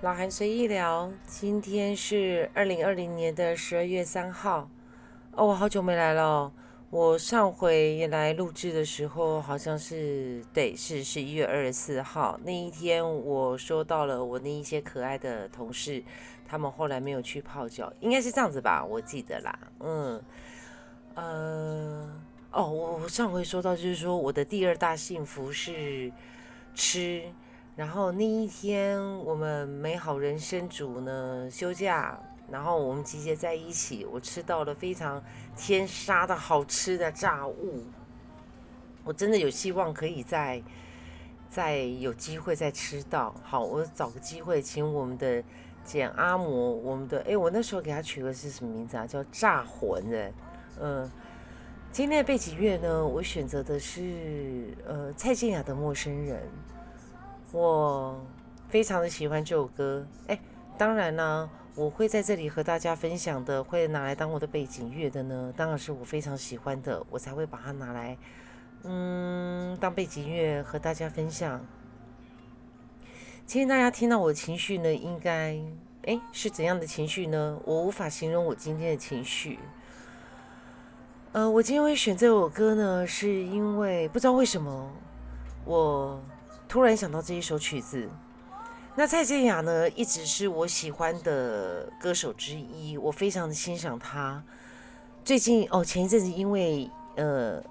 老韩随意聊，今天是二零二零年的十二月三号。哦，我好久没来了。我上回来录制的时候，好像是对，是十一月二十四号那一天，我收到了我那一些可爱的同事，他们后来没有去泡脚，应该是这样子吧，我记得啦。嗯，呃，哦，我我上回说到就是说，我的第二大幸福是吃。然后那一天，我们美好人生组呢休假，然后我们集结在一起，我吃到了非常天杀的好吃的炸物。我真的有希望可以再再有机会再吃到。好，我找个机会请我们的简阿嬷，我们的哎，我那时候给他取的是什么名字啊？叫炸魂的。嗯，今天的背景乐呢，我选择的是呃蔡健雅的《陌生人》。我非常的喜欢这首歌，哎，当然呢，我会在这里和大家分享的，会拿来当我的背景乐的呢，当然是我非常喜欢的，我才会把它拿来，嗯，当背景乐和大家分享。今天大家听到我的情绪呢，应该，哎，是怎样的情绪呢？我无法形容我今天的情绪。呃，我今天会选这首歌呢，是因为不知道为什么我。突然想到这一首曲子，那蔡健雅呢，一直是我喜欢的歌手之一，我非常的欣赏她。最近哦，前一阵子因为呃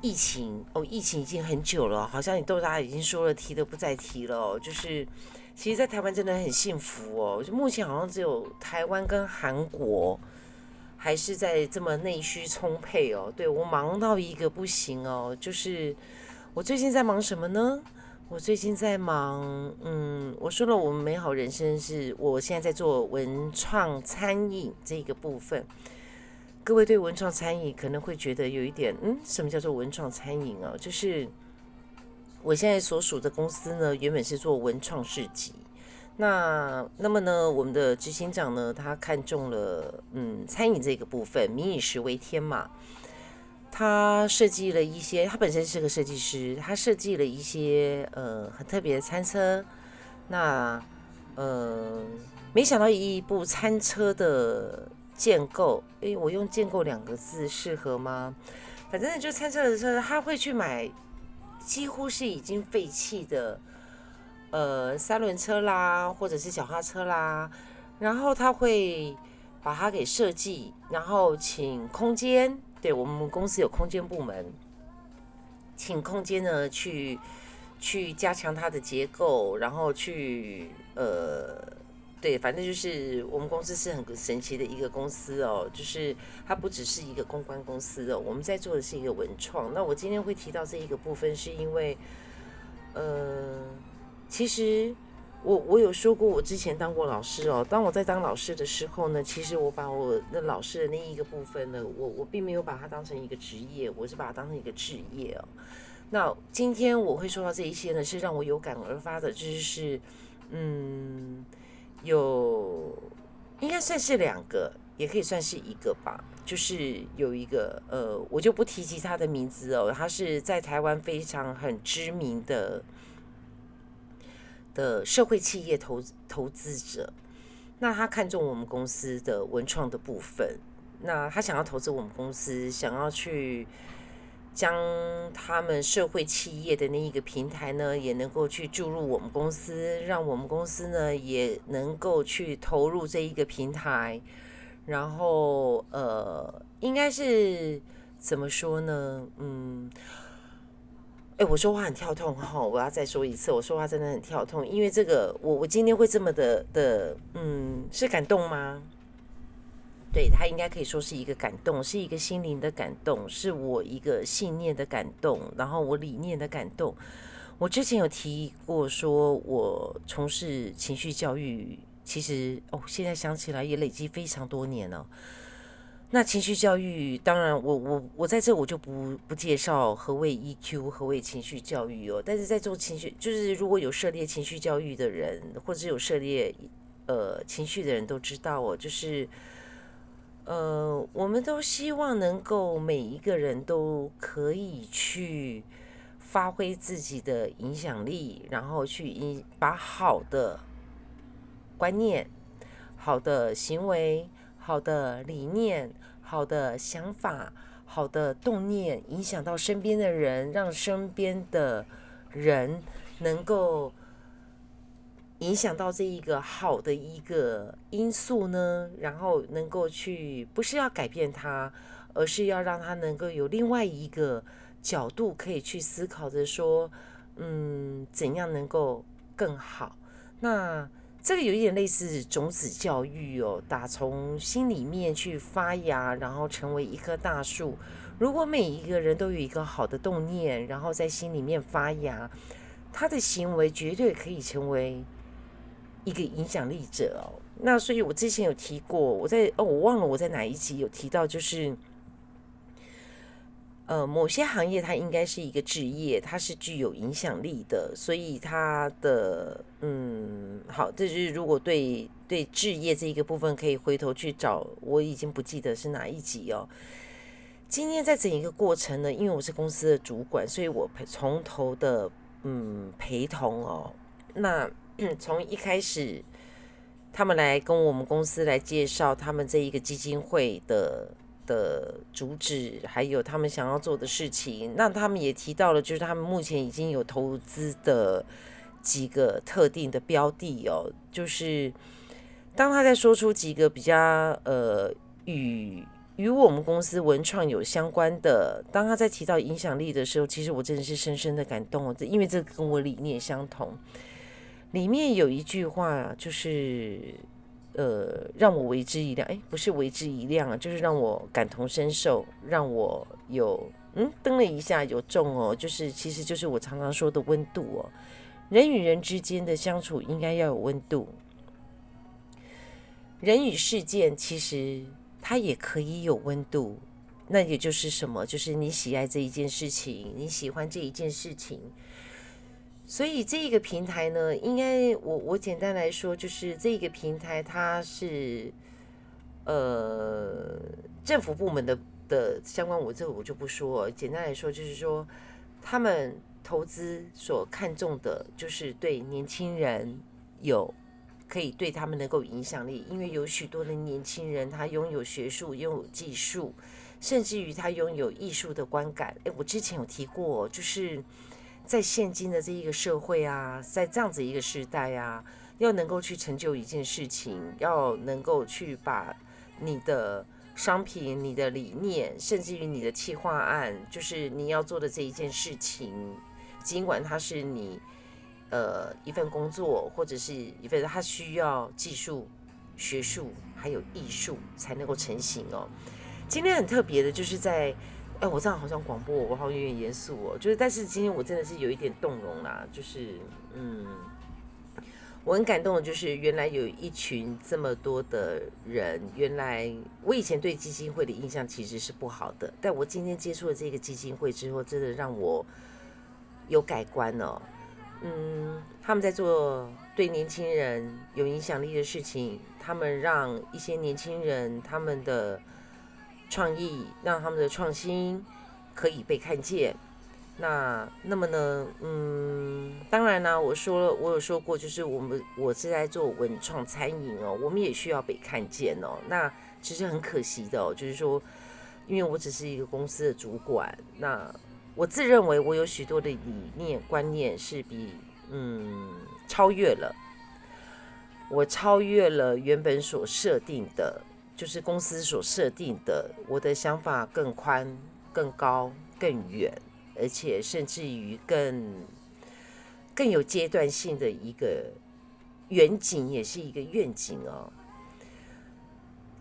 疫情哦，疫情已经很久了，好像你豆大已经说了提都不再提了。就是其实，在台湾真的很幸福哦，就目前好像只有台湾跟韩国还是在这么内需充沛哦。对我忙到一个不行哦，就是。我最近在忙什么呢？我最近在忙，嗯，我说了，我们美好人生是我现在在做文创餐饮这个部分。各位对文创餐饮可能会觉得有一点，嗯，什么叫做文创餐饮啊？就是我现在所属的公司呢，原本是做文创市集。那那么呢，我们的执行长呢，他看中了，嗯，餐饮这个部分，民以食为天嘛。他设计了一些，他本身是个设计师，他设计了一些呃很特别的餐车。那呃，没想到一部餐车的建构，诶，我用“建构”两个字适合吗？反正就餐车的车，他会去买几乎是已经废弃的呃三轮车啦，或者是小花车啦，然后他会把它给设计，然后请空间。对我们公司有空间部门，请空间呢去去加强它的结构，然后去呃，对，反正就是我们公司是很神奇的一个公司哦，就是它不只是一个公关公司哦，我们在做的是一个文创。那我今天会提到这一个部分，是因为呃，其实。我我有说过，我之前当过老师哦。当我在当老师的时候呢，其实我把我那老师的那一个部分呢，我我并没有把它当成一个职业，我是把它当成一个职业哦。那今天我会说到这一些呢，是让我有感而发的，就是嗯，有应该算是两个，也可以算是一个吧。就是有一个呃，我就不提及他的名字哦，他是在台湾非常很知名的。的社会企业投投资者，那他看中我们公司的文创的部分，那他想要投资我们公司，想要去将他们社会企业的那一个平台呢，也能够去注入我们公司，让我们公司呢也能够去投入这一个平台，然后呃，应该是怎么说呢？嗯。哎，我说话很跳痛哈，我要再说一次，我说话真的很跳痛，因为这个，我我今天会这么的的，嗯，是感动吗？对他应该可以说是一个感动，是一个心灵的感动，是我一个信念的感动，然后我理念的感动。我之前有提过，说我从事情绪教育，其实哦，现在想起来也累积非常多年了。那情绪教育，当然，我我我在这我就不不介绍何谓 EQ，何谓情绪教育哦。但是在做情绪，就是如果有涉猎情绪教育的人，或者有涉猎呃情绪的人都知道哦，就是呃，我们都希望能够每一个人都可以去。发挥自己的影响力，然后去影把好的观念、好的行为、好的理念、好的想法、好的动念影响到身边的人，让身边的人能够。影响到这一个好的一个因素呢，然后能够去不是要改变它，而是要让它能够有另外一个角度可以去思考着说，嗯，怎样能够更好？那这个有一点类似种子教育哦，打从心里面去发芽，然后成为一棵大树。如果每一个人都有一个好的动念，然后在心里面发芽，他的行为绝对可以成为。一个影响力者哦，那所以我之前有提过，我在哦，我忘了我在哪一集有提到，就是呃，某些行业它应该是一个职业，它是具有影响力的，所以它的嗯，好，这是如果对对置业这一个部分可以回头去找，我已经不记得是哪一集哦。今天在整一个过程呢，因为我是公司的主管，所以我陪从头的嗯陪同哦，那。从一开始，他们来跟我们公司来介绍他们这一个基金会的的主旨，还有他们想要做的事情。那他们也提到了，就是他们目前已经有投资的几个特定的标的哦。就是当他在说出几个比较呃与与我们公司文创有相关的，当他在提到影响力的时候，其实我真的是深深的感动哦，因为这跟我理念相同。里面有一句话，就是呃，让我为之一亮。哎，不是为之一亮啊，就是让我感同身受，让我有嗯，登了一下有中哦。就是其实就是我常常说的温度哦。人与人之间的相处应该要有温度，人与事件其实它也可以有温度。那也就是什么？就是你喜爱这一件事情，你喜欢这一件事情。所以这一个平台呢，应该我我简单来说，就是这个平台它是呃政府部门的的相关，我这个我就不说。简单来说，就是说他们投资所看重的，就是对年轻人有可以对他们能够影响力，因为有许多的年轻人他拥有学术，拥有技术，甚至于他拥有艺术的观感。诶，我之前有提过，就是。在现今的这一个社会啊，在这样子一个时代啊，要能够去成就一件事情，要能够去把你的商品、你的理念，甚至于你的企划案，就是你要做的这一件事情，尽管它是你呃一份工作，或者是一份它需要技术、学术还有艺术才能够成型哦。今天很特别的，就是在。哎，我这样好像广播，我好像有点严肃哦。就是，但是今天我真的是有一点动容啦。就是，嗯，我很感动的，就是原来有一群这么多的人。原来我以前对基金会的印象其实是不好的，但我今天接触了这个基金会之后，真的让我有改观哦。嗯，他们在做对年轻人有影响力的事情，他们让一些年轻人他们的。创意让他们的创新可以被看见。那那么呢？嗯，当然呢，我说了，我有说过，就是我们我是在做文创餐饮哦，我们也需要被看见哦。那其实很可惜的哦，就是说，因为我只是一个公司的主管，那我自认为我有许多的理念观念是比嗯超越了，我超越了原本所设定的。就是公司所设定的，我的想法更宽、更高、更远，而且甚至于更更有阶段性的一个远景，也是一个愿景哦。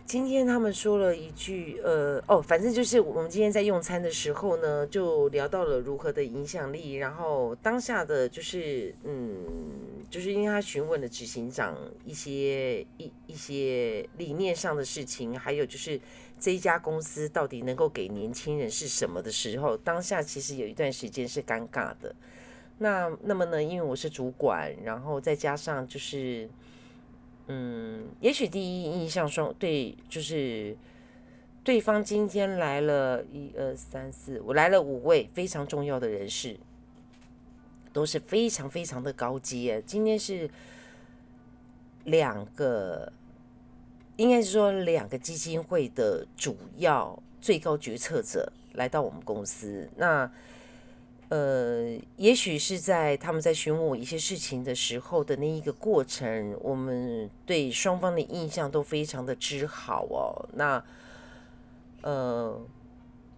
今天他们说了一句，呃，哦，反正就是我们今天在用餐的时候呢，就聊到了如何的影响力，然后当下的就是，嗯，就是因为他询问了执行长一些一一些理念上的事情，还有就是这一家公司到底能够给年轻人是什么的时候，当下其实有一段时间是尴尬的。那那么呢，因为我是主管，然后再加上就是。嗯，也许第一印象说对，就是对方今天来了一二三四，我来了五位非常重要的人士，都是非常非常的高阶。今天是两个，应该是说两个基金会的主要最高决策者来到我们公司。那呃，也许是在他们在询问我一些事情的时候的那一个过程，我们对双方的印象都非常的之好哦。那呃。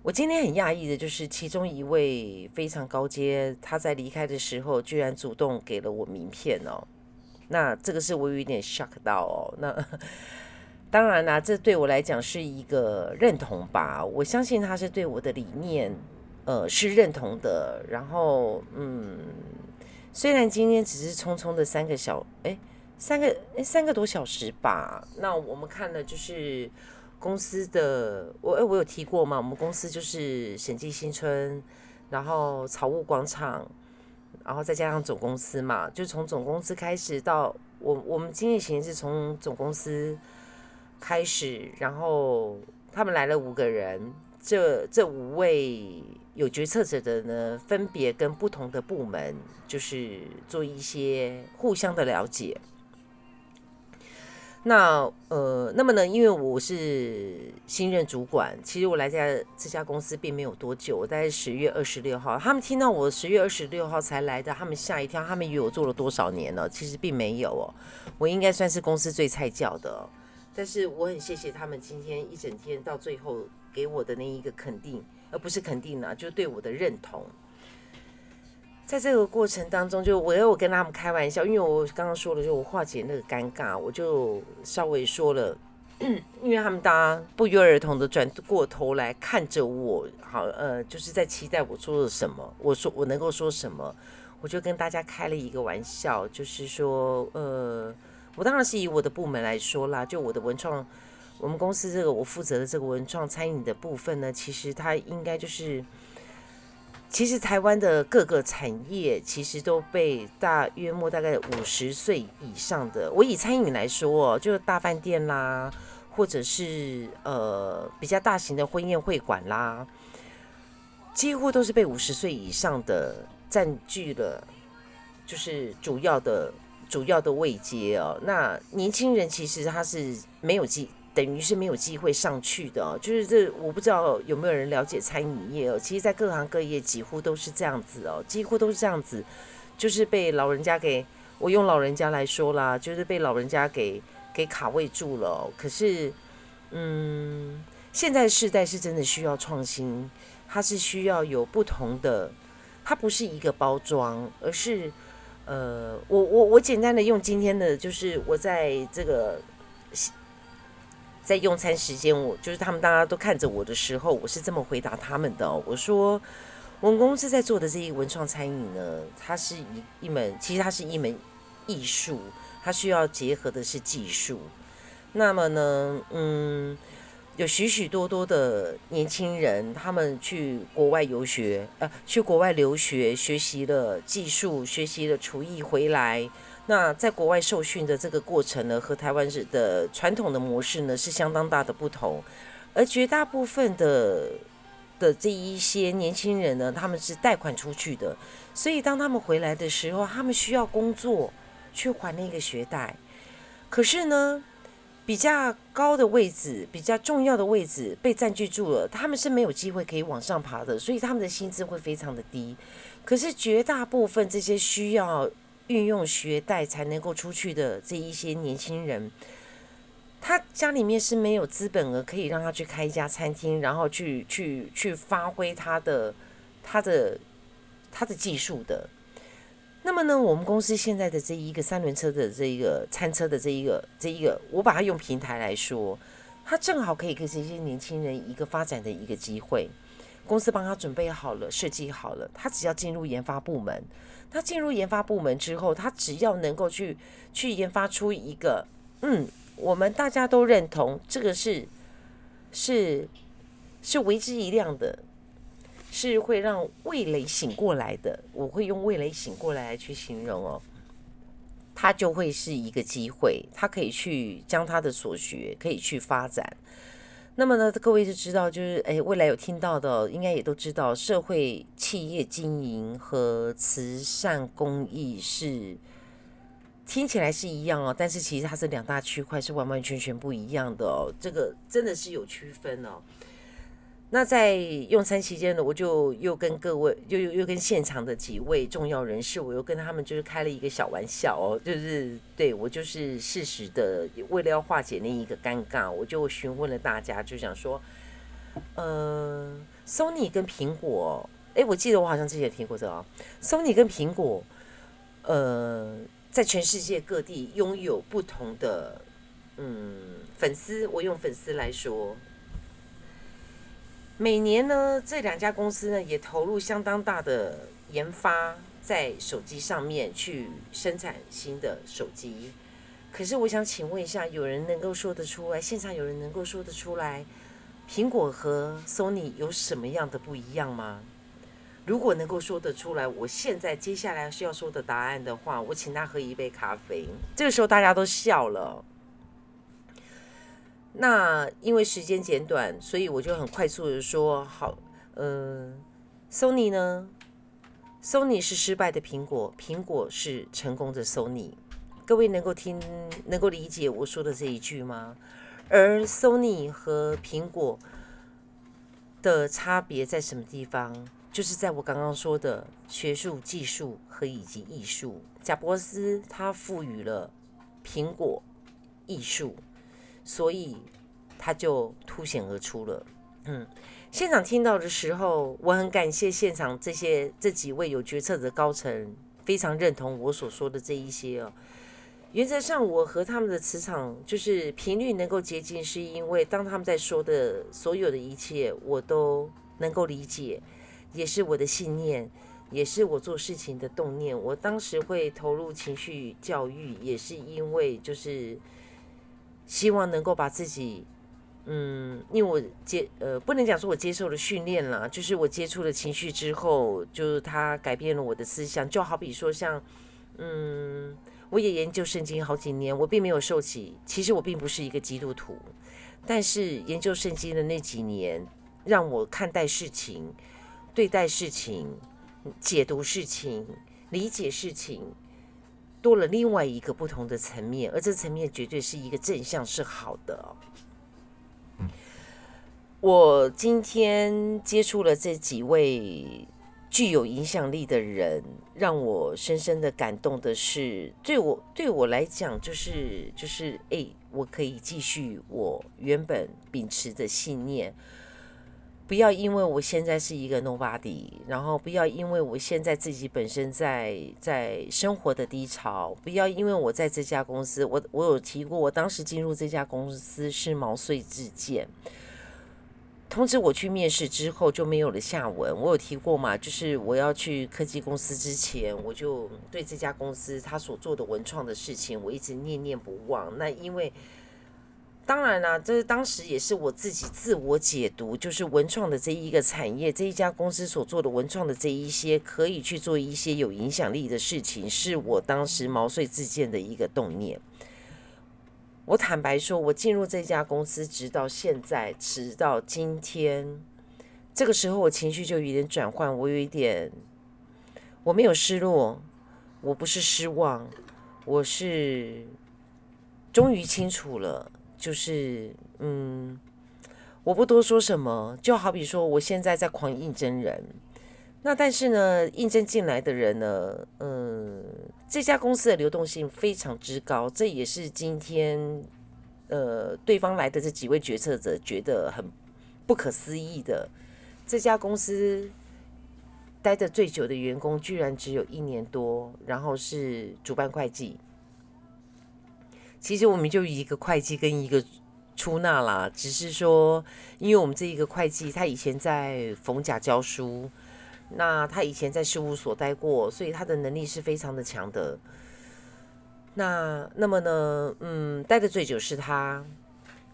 我今天很讶异的，就是其中一位非常高阶，他在离开的时候，居然主动给了我名片哦。那这个是我有一点 shock 到哦。那 当然啦，这对我来讲是一个认同吧。我相信他是对我的理念，呃，是认同的。然后，嗯，虽然今天只是匆匆的三个小，哎，三个，哎，三个多小时吧。那我们看了就是。公司的我哎，我有提过吗？我们公司就是审计新村，然后草悟广场，然后再加上总公司嘛，就从总公司开始到我我们经济型是从总公司开始，然后他们来了五个人，这这五位有决策者的呢，分别跟不同的部门就是做一些互相的了解。那呃，那么呢？因为我是新任主管，其实我来家这家公司并没有多久，我在十月二十六号，他们听到我十月二十六号才来的，他们吓一跳，他们以为我做了多少年了，其实并没有哦，我应该算是公司最菜教的，但是我很谢谢他们今天一整天到最后给我的那一个肯定，而不是肯定呢，就对我的认同。在这个过程当中，就我有跟他们开玩笑，因为我刚刚说了，就我化解那个尴尬，我就稍微说了，因为他们大家不约而同的转过头来看着我，好，呃，就是在期待我说了什么，我说我能够说什么，我就跟大家开了一个玩笑，就是说，呃，我当然是以我的部门来说啦，就我的文创，我们公司这个我负责的这个文创餐饮的部分呢，其实它应该就是。其实台湾的各个产业其实都被大约莫大概五十岁以上的，我以餐饮来说哦，就是大饭店啦，或者是呃比较大型的婚宴会馆啦，几乎都是被五十岁以上的占据了，就是主要的主要的位阶哦。那年轻人其实他是没有机。等于是没有机会上去的，就是这我不知道有没有人了解餐饮业哦。其实，在各行各业几乎都是这样子哦，几乎都是这样子，就是被老人家给我用老人家来说啦，就是被老人家给给卡位住了。可是，嗯，现在世代是真的需要创新，它是需要有不同的，它不是一个包装，而是呃，我我我简单的用今天的，就是我在这个。在用餐时间，我就是他们大家都看着我的时候，我是这么回答他们的。我说，我们公司在做的这一文创餐饮呢，它是一一门，其实它是一门艺术，它需要结合的是技术。那么呢，嗯，有许许多多的年轻人，他们去国外游学，呃，去国外留学，学习了技术，学习了厨艺回来。那在国外受训的这个过程呢，和台湾的传统的模式呢是相当大的不同，而绝大部分的的这一些年轻人呢，他们是贷款出去的，所以当他们回来的时候，他们需要工作去还那个学贷，可是呢，比较高的位置、比较重要的位置被占据住了，他们是没有机会可以往上爬的，所以他们的薪资会非常的低。可是绝大部分这些需要。运用学贷才能够出去的这一些年轻人，他家里面是没有资本额可以让他去开一家餐厅，然后去去去发挥他的他的他的技术的。那么呢，我们公司现在的这一个三轮车的这一个餐车的这一个这一个，我把它用平台来说，它正好可以给这些年轻人一个发展的一个机会。公司帮他准备好了，设计好了，他只要进入研发部门。他进入研发部门之后，他只要能够去去研发出一个，嗯，我们大家都认同这个是是是为之一亮的，是会让味蕾醒过来的。我会用味蕾醒过来去形容哦，它就会是一个机会，他可以去将他的所学可以去发展。那么呢，各位就知道，就是哎，未来有听到的，应该也都知道，社会企业经营和慈善公益是听起来是一样哦，但是其实它是两大区块，是完完全全不一样的哦。这个真的是有区分哦。那在用餐期间呢，我就又跟各位，又又又跟现场的几位重要人士，我又跟他们就是开了一个小玩笑哦，就是对我就是适时的，为了要化解那一个尴尬，我就询问了大家，就想说，呃，Sony 跟苹果，哎，我记得我好像之前也听过这个，Sony 跟苹果，呃，在全世界各地拥有不同的嗯粉丝，我用粉丝来说。每年呢，这两家公司呢也投入相当大的研发在手机上面去生产新的手机。可是我想请问一下，有人能够说得出来？现场有人能够说得出来，苹果和 Sony 有什么样的不一样吗？如果能够说得出来，我现在接下来需要说的答案的话，我请他喝一杯咖啡。这个时候大家都笑了。那因为时间简短，所以我就很快速的说好，嗯，Sony 呢，Sony 是失败的苹果，苹果是成功的 Sony。各位能够听，能够理解我说的这一句吗？而 Sony 和苹果的差别在什么地方？就是在我刚刚说的学术、技术和以及艺术。贾伯斯他赋予了苹果艺术。所以他就凸显而出了。嗯，现场听到的时候，我很感谢现场这些这几位有决策的高层，非常认同我所说的这一些哦。原则上，我和他们的磁场就是频率能够接近，是因为当他们在说的所有的一切，我都能够理解，也是我的信念，也是我做事情的动念。我当时会投入情绪教育，也是因为就是。希望能够把自己，嗯，因为我接呃，不能讲说我接受了训练了，就是我接触了情绪之后，就是它改变了我的思想。就好比说像，嗯，我也研究圣经好几年，我并没有受洗，其实我并不是一个基督徒，但是研究圣经的那几年，让我看待事情、对待事情、解读事情、理解事情。多了另外一个不同的层面，而这层面绝对是一个正向，是好的。我今天接触了这几位具有影响力的人，让我深深的感动的是，对我对我来讲，就是就是哎，我可以继续我原本秉持的信念。不要因为我现在是一个 nobody，然后不要因为我现在自己本身在在生活的低潮，不要因为我在这家公司，我我有提过，我当时进入这家公司是毛遂自荐，通知我去面试之后就没有了下文。我有提过嘛，就是我要去科技公司之前，我就对这家公司他所做的文创的事情，我一直念念不忘。那因为。当然啦，这是当时也是我自己自我解读，就是文创的这一个产业，这一家公司所做的文创的这一些，可以去做一些有影响力的事情，是我当时毛遂自荐的一个动念。我坦白说，我进入这家公司，直到现在，直到今天，这个时候我情绪就有点转换，我有一点，我没有失落，我不是失望，我是终于清楚了。就是，嗯，我不多说什么，就好比说，我现在在狂应征人，那但是呢，应征进来的人呢，嗯，这家公司的流动性非常之高，这也是今天，呃，对方来的这几位决策者觉得很不可思议的，这家公司待的最久的员工居然只有一年多，然后是主办会计。其实我们就一个会计跟一个出纳啦，只是说，因为我们这一个会计他以前在逢甲教书，那他以前在事务所待过，所以他的能力是非常的强的。那那么呢，嗯，待的最久是他。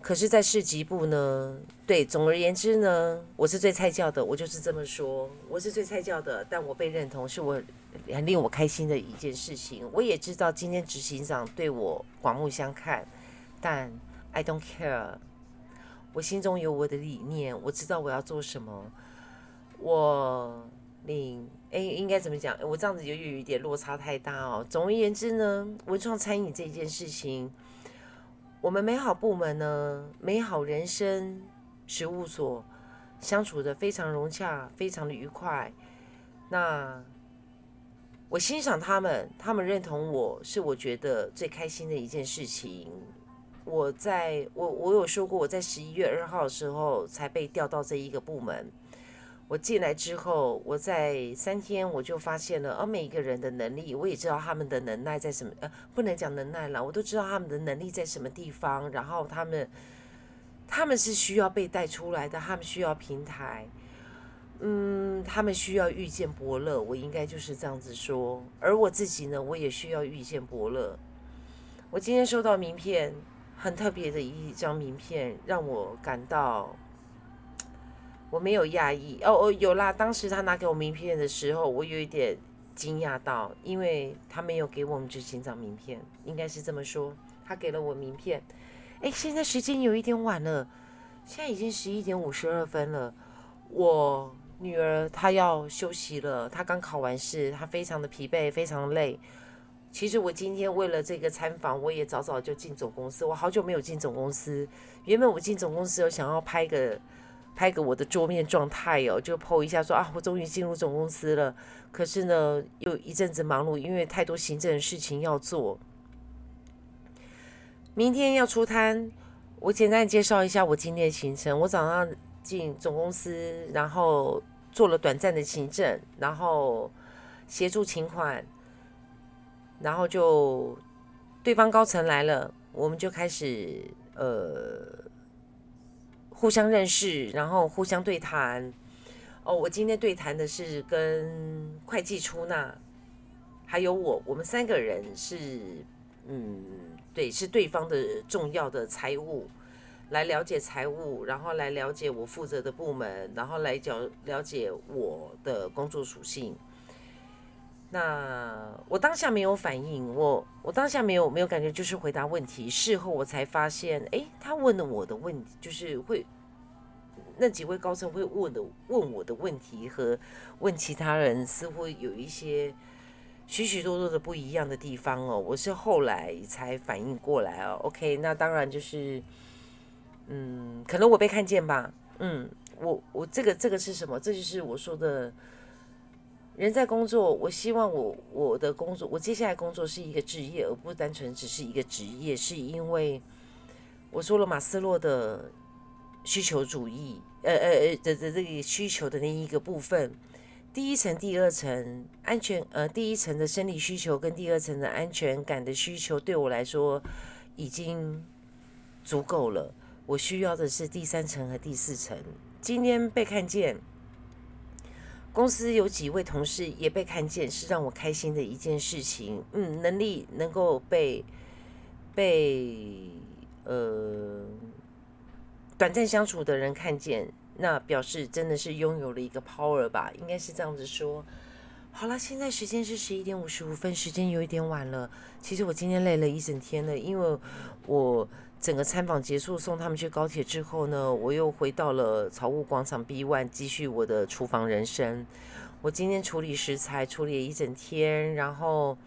可是，在市级部呢，对，总而言之呢，我是最菜教的，我就是这么说，我是最菜教的，但我被认同是我很令我开心的一件事情。我也知道今天执行长对我刮目相看，但 I don't care，我心中有我的理念，我知道我要做什么。我领哎，应该怎么讲？我这样子就有一点落差太大哦。总而言之呢，文创餐饮这件事情，我们美好部门呢，美好人生食物所相处的非常融洽，非常的愉快。那我欣赏他们，他们认同我是我觉得最开心的一件事情。我在我我有说过，我在十一月二号的时候才被调到这一个部门。我进来之后，我在三天我就发现了，而每一个人的能力，我也知道他们的能耐在什么，呃，不能讲能耐了，我都知道他们的能力在什么地方。然后他们他们是需要被带出来的，他们需要平台，嗯，他们需要遇见伯乐，我应该就是这样子说。而我自己呢，我也需要遇见伯乐。我今天收到名片。很特别的一张名片，让我感到我没有讶异哦哦，有啦！当时他拿给我名片的时候，我有一点惊讶到，因为他没有给我们执行长名片，应该是这么说。他给了我名片，哎，现在时间有一点晚了，现在已经十一点五十二分了。我女儿她要休息了，她刚考完试，她非常的疲惫，非常累。其实我今天为了这个参访，我也早早就进总公司。我好久没有进总公司。原本我进总公司有想要拍个拍个我的桌面状态哦，就 PO 一下说啊，我终于进入总公司了。可是呢，又一阵子忙碌，因为太多行政的事情要做。明天要出摊，我简单介绍一下我今天的行程。我早上进总公司，然后做了短暂的行政，然后协助请款。然后就对方高层来了，我们就开始呃互相认识，然后互相对谈。哦，我今天对谈的是跟会计出纳，还有我，我们三个人是嗯对，是对方的重要的财务，来了解财务，然后来了解我负责的部门，然后来了了解我的工作属性。那我当下没有反应，我我当下没有没有感觉，就是回答问题。事后我才发现，哎，他问了我的问题，就是会那几位高层会问的问我的问题和问其他人，似乎有一些许许多多的不一样的地方哦。我是后来才反应过来哦。OK，那当然就是，嗯，可能我被看见吧。嗯，我我这个这个是什么？这就是我说的。人在工作，我希望我我的工作，我接下来工作是一个职业，而不单纯只是一个职业，是因为我说了马斯洛的需求主义，呃呃呃的的这个需求的那一个部分，第一层、第二层安全，呃，第一层的生理需求跟第二层的安全感的需求，对我来说已经足够了。我需要的是第三层和第四层。今天被看见。公司有几位同事也被看见，是让我开心的一件事情。嗯，能力能够被被呃短暂相处的人看见，那表示真的是拥有了一个 power 吧，应该是这样子说。好了，现在时间是十一点五十五分，时间有一点晚了。其实我今天累了一整天了，因为我。整个参访结束，送他们去高铁之后呢，我又回到了草悟广场 B One，继续我的厨房人生。我今天处理食材，处理了一整天，然后，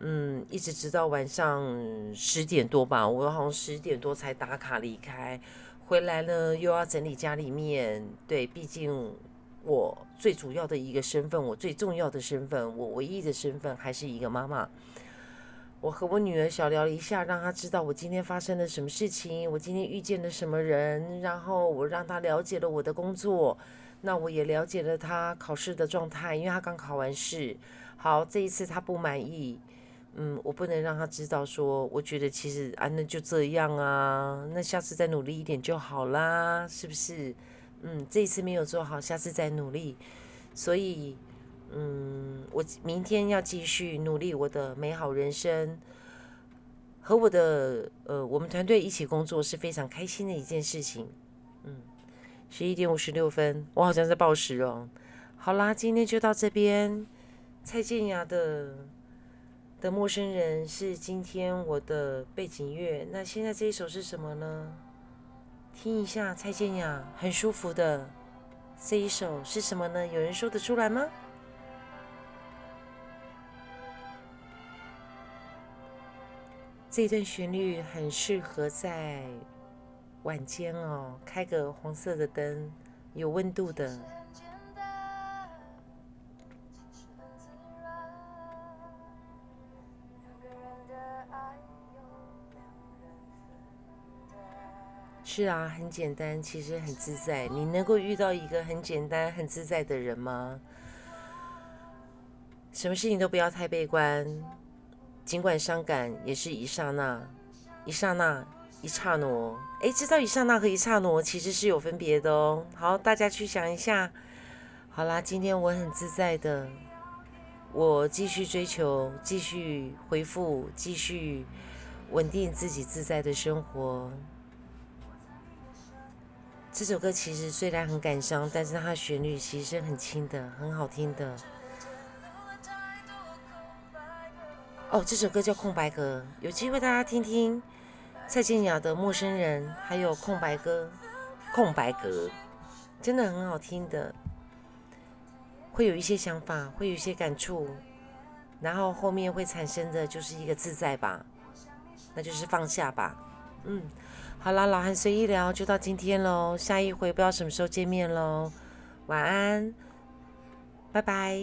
嗯，一直直到晚上十点多吧，我好像十点多才打卡离开。回来呢，又要整理家里面。对，毕竟我最主要的一个身份，我最重要的身份，我唯一的身份还是一个妈妈。我和我女儿小聊了一下，让她知道我今天发生了什么事情，我今天遇见了什么人，然后我让她了解了我的工作，那我也了解了她考试的状态，因为她刚考完试。好，这一次她不满意，嗯，我不能让她知道说，我觉得其实啊，那就这样啊，那下次再努力一点就好啦，是不是？嗯，这一次没有做好，下次再努力，所以。嗯，我明天要继续努力我的美好人生，和我的呃，我们团队一起工作是非常开心的一件事情。嗯，十一点五十六分，我好像在报时哦。好啦，今天就到这边。蔡健雅的的陌生人是今天我的背景乐。那现在这一首是什么呢？听一下蔡健雅很舒服的这一首是什么呢？有人说得出来吗？这段旋律很适合在晚间哦，开个黄色的灯，有温度的。是啊，很简单，其实很自在。你能够遇到一个很简单、很自在的人吗？什么事情都不要太悲观。尽管伤感，也是一刹那，一刹那，一刹那。哎，知道一刹那和一刹那其实是有分别的哦。好，大家去想一下。好啦，今天我很自在的，我继续追求，继续回复，继续稳定自己自在的生活。这首歌其实虽然很感伤，但是它旋律其实很轻的，很好听的。哦，这首歌叫《空白格》，有机会大家听听蔡健雅的《陌生人》，还有《空白格》，《空白格》真的很好听的，会有一些想法，会有一些感触，然后后面会产生的就是一个自在吧，那就是放下吧。嗯，好了，老韩随意聊就到今天喽，下一回不知道什么时候见面喽，晚安，拜拜。